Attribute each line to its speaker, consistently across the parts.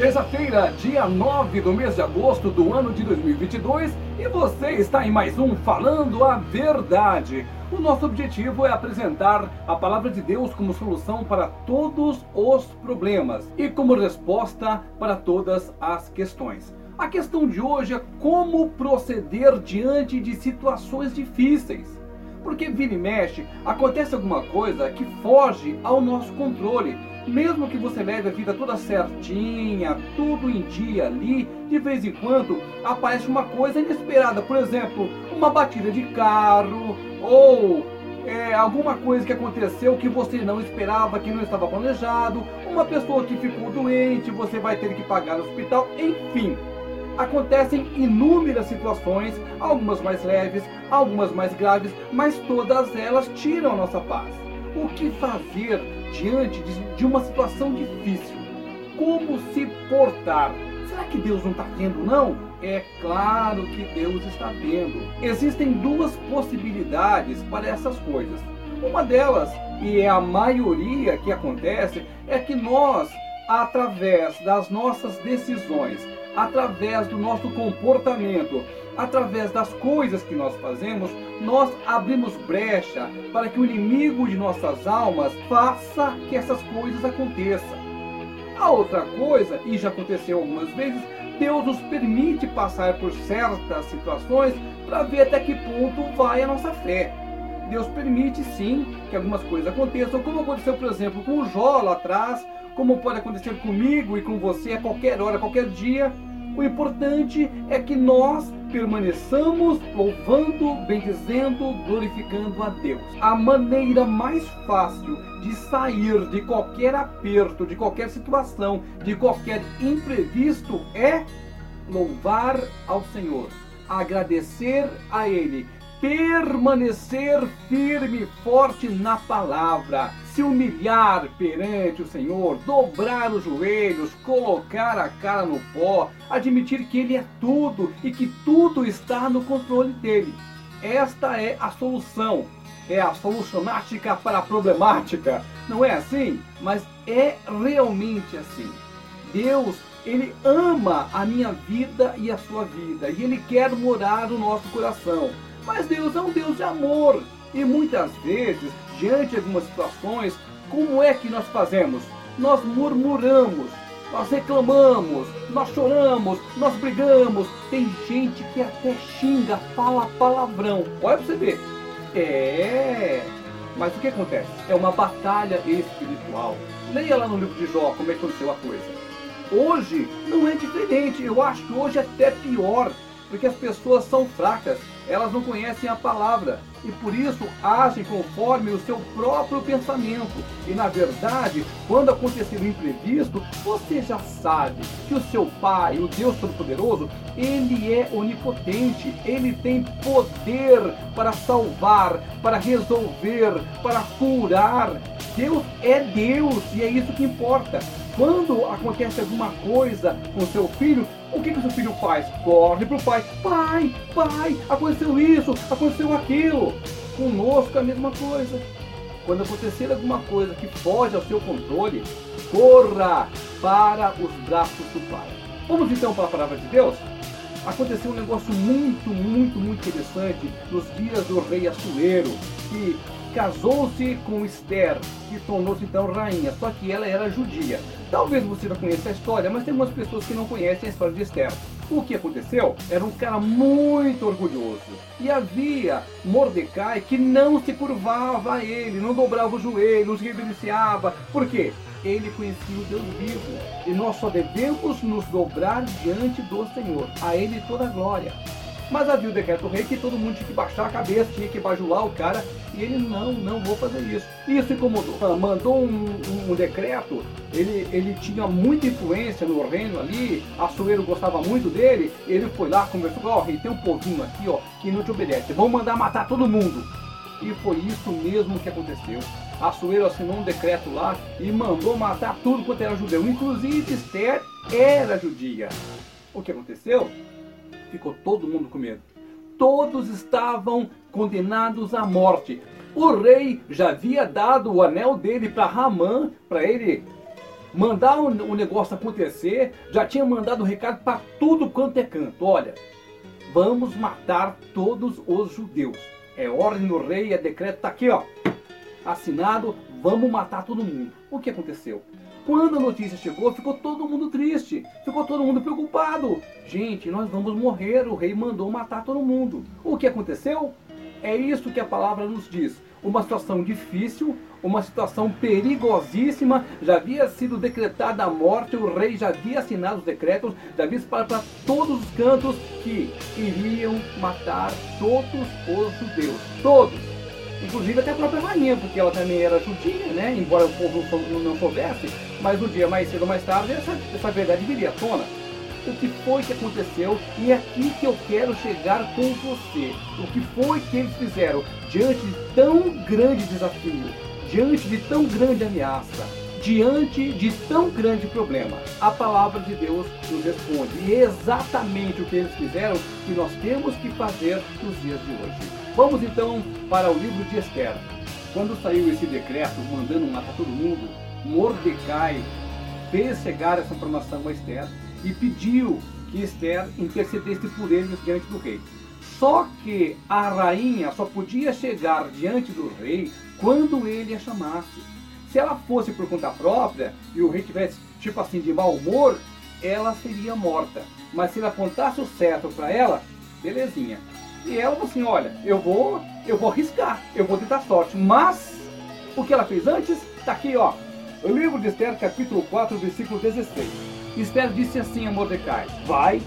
Speaker 1: Terça-feira, dia 9 do mês de agosto do ano de 2022, e você está em mais um Falando a Verdade. O nosso objetivo é apresentar a palavra de Deus como solução para todos os problemas e como resposta para todas as questões. A questão de hoje é como proceder diante de situações difíceis. Porque vira e mexe, acontece alguma coisa que foge ao nosso controle mesmo que você leve a vida toda certinha, tudo em dia ali, de vez em quando aparece uma coisa inesperada. Por exemplo, uma batida de carro ou é, alguma coisa que aconteceu que você não esperava, que não estava planejado, uma pessoa que ficou doente, você vai ter que pagar no hospital, enfim. Acontecem inúmeras situações, algumas mais leves, algumas mais graves, mas todas elas tiram a nossa paz. O que fazer diante de uma situação difícil? Como se portar? Será que Deus não está vendo, não? É claro que Deus está vendo. Existem duas possibilidades para essas coisas. Uma delas, e é a maioria que acontece, é que nós, através das nossas decisões, através do nosso comportamento, através das coisas que nós fazemos, nós abrimos brecha para que o inimigo de nossas almas faça que essas coisas aconteçam. A outra coisa, e já aconteceu algumas vezes, Deus nos permite passar por certas situações para ver até que ponto vai a nossa fé. Deus permite sim que algumas coisas aconteçam, como aconteceu, por exemplo, com o Jó lá atrás, como pode acontecer comigo e com você a qualquer hora, a qualquer dia. O importante é que nós permaneçamos louvando, bendizendo, glorificando a Deus. A maneira mais fácil de sair de qualquer aperto, de qualquer situação, de qualquer imprevisto é louvar ao Senhor, agradecer a Ele permanecer firme e forte na palavra, se humilhar perante o Senhor, dobrar os joelhos, colocar a cara no pó, admitir que Ele é tudo e que tudo está no controle dele. Esta é a solução, é a solucionática para a problemática. Não é assim? Mas é realmente assim. Deus ele ama a minha vida e a sua vida, e Ele quer morar no nosso coração. Mas Deus é um Deus de amor. E muitas vezes, diante de algumas situações, como é que nós fazemos? Nós murmuramos, nós reclamamos, nós choramos, nós brigamos. Tem gente que até xinga, fala palavrão. Olha pra você ver. É. Mas o que acontece? É uma batalha espiritual. Leia lá no livro de Jó como é que aconteceu a coisa. Hoje não é diferente. Eu acho que hoje é até pior porque as pessoas são fracas, elas não conhecem a palavra e por isso agem conforme o seu próprio pensamento. E na verdade, quando acontecer o um imprevisto, você já sabe que o seu Pai, o Deus Todo-Poderoso, ele é onipotente, ele tem poder para salvar, para resolver, para curar. Deus é Deus e é isso que importa. Quando acontece alguma coisa com seu filho, o que, que o seu filho faz? Corre pro pai. Pai, pai, aconteceu isso, aconteceu aquilo. Conosco é a mesma coisa. Quando acontecer alguma coisa que foge ao seu controle, corra para os braços do pai. Vamos então para a palavra de Deus? Aconteceu um negócio muito, muito, muito interessante nos dias do rei Assuero, que casou-se com Esther, que tornou-se então rainha, só que ela era judia. Talvez você já conheça a história, mas tem algumas pessoas que não conhecem a história de Esther. O que aconteceu? Era um cara muito orgulhoso. E havia Mordecai que não se curvava a ele, não dobrava o joelho, não se reverenciava. Por quê? Ele conhecia o Deus vivo. E nós só devemos nos dobrar diante do Senhor. A Ele toda a glória. Mas havia o decreto rei que todo mundo tinha que baixar a cabeça, tinha que bajular o cara, e ele não, não vou fazer isso. Isso incomodou. Ah, mandou um, um, um, decreto, ele, ele tinha muita influência no reino ali, Açoeiro gostava muito dele, ele foi lá, conversou, ó, oh, rei, tem um povinho aqui, ó, que não te obedece, vamos mandar matar todo mundo. E foi isso mesmo que aconteceu. Açoeiro assinou um decreto lá e mandou matar tudo quanto era judeu, inclusive Esther era judia. O que aconteceu? Ficou todo mundo com medo. Todos estavam condenados à morte. O rei já havia dado o anel dele para Ramã, para ele mandar o negócio acontecer, já tinha mandado o recado para tudo quanto é canto. Olha, vamos matar todos os judeus. É ordem do rei, é decreto, está aqui, ó. Assinado, vamos matar todo mundo. O que aconteceu? Quando a notícia chegou, ficou todo mundo triste, ficou todo mundo preocupado. Gente, nós vamos morrer, o rei mandou matar todo mundo. O que aconteceu? É isso que a palavra nos diz. Uma situação difícil, uma situação perigosíssima, já havia sido decretada a morte, o rei já havia assinado os decretos, já havia para, para todos os cantos que iriam matar todos os judeus. Todos! Inclusive até a própria rainha, porque ela também era judia, né? Embora o povo não soubesse, mas um dia mais cedo ou mais tarde essa, essa verdade viria à tona. O que foi que aconteceu e é aqui que eu quero chegar com você. O que foi que eles fizeram diante de tão grande desafio, diante de tão grande ameaça, diante de tão grande problema? A palavra de Deus nos responde. E é exatamente o que eles fizeram que nós temos que fazer nos dias de hoje. Vamos então para o livro de Esther. Quando saiu esse decreto mandando matar todo mundo, Mordecai fez chegar essa informação a Esther e pediu que Esther intercedesse por eles diante do rei. Só que a rainha só podia chegar diante do rei quando ele a chamasse. Se ela fosse por conta própria e o rei tivesse, tipo assim, de mau humor, ela seria morta. Mas se ele apontasse o certo para ela, belezinha. E ela falou assim, olha, eu vou, eu vou arriscar, eu vou tentar sorte. Mas o que ela fez antes, está aqui, ó. O livro de Esther, capítulo 4, versículo 16. Esther disse assim a Mordecai: Vai,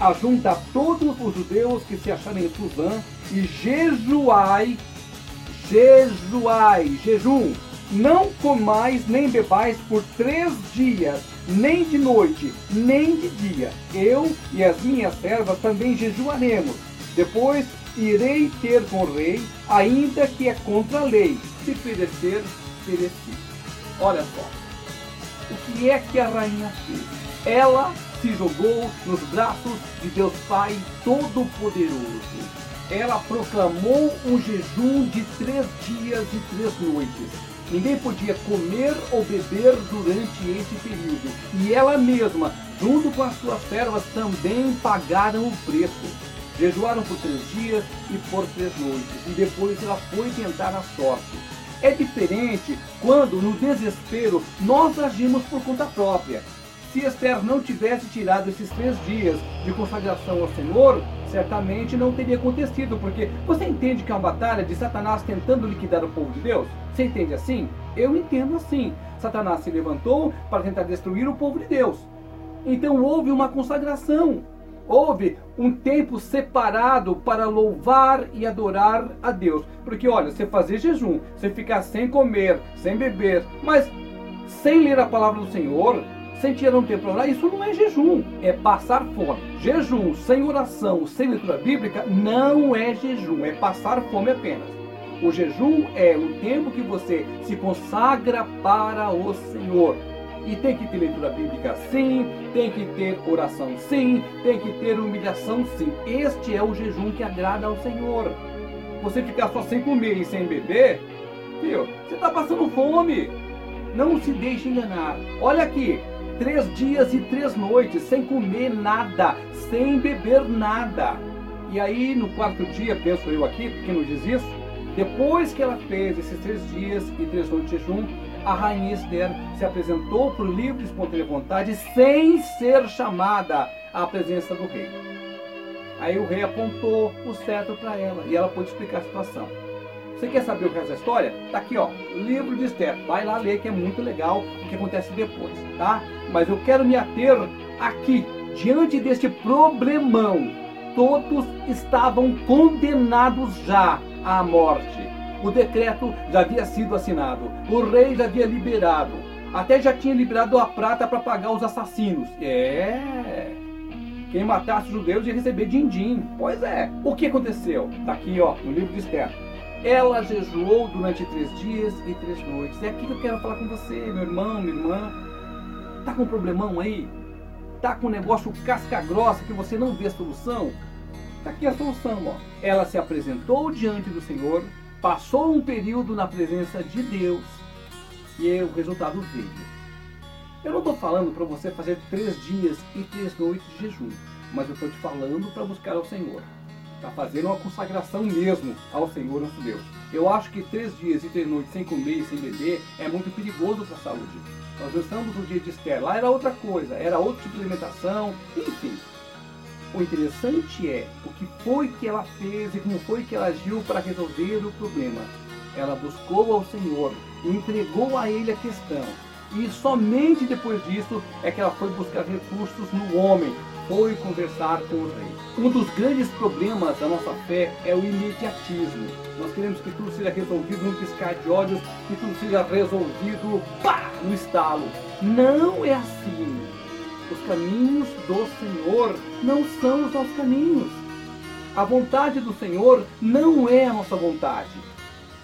Speaker 1: ajunta todos os judeus que se acharem em Suzã e jejuai, jejuai, jejum. Não comais nem bebais por três dias, nem de noite, nem de dia. Eu e as minhas servas também jejuaremos depois irei ter com o rei, ainda que é contra a lei. Se perecer, pereci. Olha só. O que é que a rainha fez? Ela se jogou nos braços de Deus Pai Todo-Poderoso. Ela proclamou um jejum de três dias e três noites. Ninguém podia comer ou beber durante esse período. E ela mesma, junto com as suas servas, também pagaram o preço. Jejuaram por três dias e por três noites, e depois ela foi tentar a sorte. É diferente quando, no desespero, nós agimos por conta própria. Se Esther não tivesse tirado esses três dias de consagração ao Senhor, certamente não teria acontecido, porque você entende que é uma batalha de Satanás tentando liquidar o povo de Deus? Você entende assim? Eu entendo assim. Satanás se levantou para tentar destruir o povo de Deus. Então houve uma consagração. Houve um tempo separado para louvar e adorar a Deus. Porque olha, você fazer jejum, você ficar sem comer, sem beber, mas sem ler a palavra do Senhor, sem tirar um tempo para orar, isso não é jejum, é passar fome. Jejum sem oração, sem leitura bíblica, não é jejum, é passar fome apenas. O jejum é o tempo que você se consagra para o Senhor. E tem que ter leitura bíblica sim, tem que ter oração sim, tem que ter humilhação sim. Este é o jejum que agrada ao Senhor. Você ficar só sem comer e sem beber, viu? Você está passando fome. Não se deixe enganar. Olha aqui, três dias e três noites sem comer nada, sem beber nada. E aí no quarto dia, penso eu aqui, porque não diz isso, depois que ela fez esses três dias e três noites de jejum, a rainha Esther se apresentou por livre e espontânea vontade sem ser chamada à presença do rei. Aí o rei apontou o cetro para ela e ela pôde explicar a situação. Você quer saber o é essa história? Tá aqui, ó, livro de Esther. Vai lá ler que é muito legal o que acontece depois, tá? Mas eu quero me ater aqui, diante deste problemão. Todos estavam condenados já à morte. O decreto já havia sido assinado. O rei já havia liberado. Até já tinha liberado a prata para pagar os assassinos. É. Quem matasse os judeus ia receber din-din. Pois é. O que aconteceu? Está aqui, ó, no livro de Esther. Ela jejuou durante três dias e três noites. É aqui que eu quero falar com você, meu irmão, minha irmã. Tá com um problemão aí? Tá com um negócio casca grossa que você não vê a solução? Tá aqui a solução, ó. Ela se apresentou diante do Senhor, passou um período na presença de Deus e o resultado veio. Eu não estou falando para você fazer três dias e três noites de jejum, mas eu estou te falando para buscar ao Senhor, para fazer uma consagração mesmo ao Senhor nosso Deus. Eu acho que três dias e três noites sem comer e sem beber é muito perigoso para a saúde. Nós estamos no dia de Esther, lá era outra coisa, era outro tipo de alimentação, enfim. O interessante é o que foi que ela fez e como foi que ela agiu para resolver o problema. Ela buscou ao Senhor, entregou a Ele a questão. E somente depois disso é que ela foi buscar recursos no homem, foi conversar com o rei. Um dos grandes problemas da nossa fé é o imediatismo. Nós queremos que tudo seja resolvido num piscar de olhos, que tudo seja resolvido pá, no estalo. Não é assim. Os caminhos do Senhor não são os nossos caminhos. A vontade do Senhor não é a nossa vontade.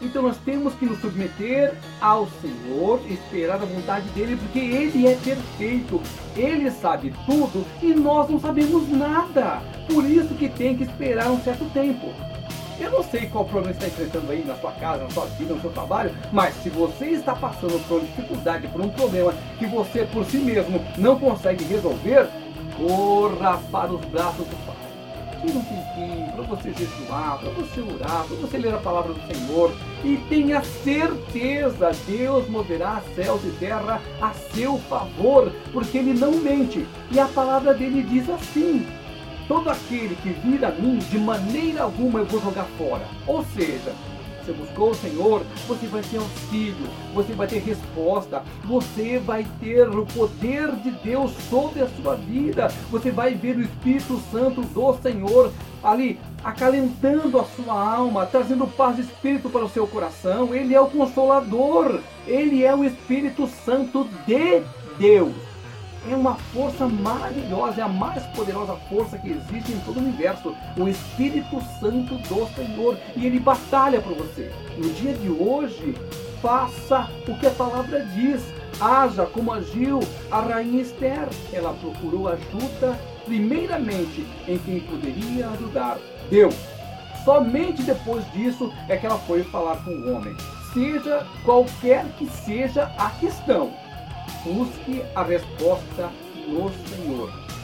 Speaker 1: Então nós temos que nos submeter ao Senhor, esperar a vontade dele, porque ele é perfeito, ele sabe tudo e nós não sabemos nada. Por isso que tem que esperar um certo tempo. Eu não sei qual problema você está enfrentando aí na sua casa, na sua vida, no seu trabalho, mas se você está passando por uma dificuldade, por um problema que você por si mesmo não consegue resolver, corra para os braços do Pai tira um tempinho para você jejuar, para você orar, para você ler a palavra do Senhor e tenha certeza, Deus moverá céus e terra a seu favor, porque Ele não mente. E a palavra dele diz assim: todo aquele que vir a mim, de maneira alguma eu vou jogar fora. Ou seja, você buscou o Senhor, você vai ter auxílio, você vai ter resposta, você vai ter o poder de Deus sobre a sua vida, você vai ver o Espírito Santo do Senhor ali acalentando a sua alma, trazendo paz de espírito para o seu coração. Ele é o consolador, ele é o Espírito Santo de Deus é uma força maravilhosa, é a mais poderosa força que existe em todo o universo, o Espírito Santo do Senhor, e ele batalha por você. No dia de hoje, faça o que a palavra diz. Haja como agiu a rainha Esther. Ela procurou ajuda, primeiramente, em quem poderia ajudar: Deus. Somente depois disso é que ela foi falar com o homem. Seja qualquer que seja a questão, busque a resposta no Senhor.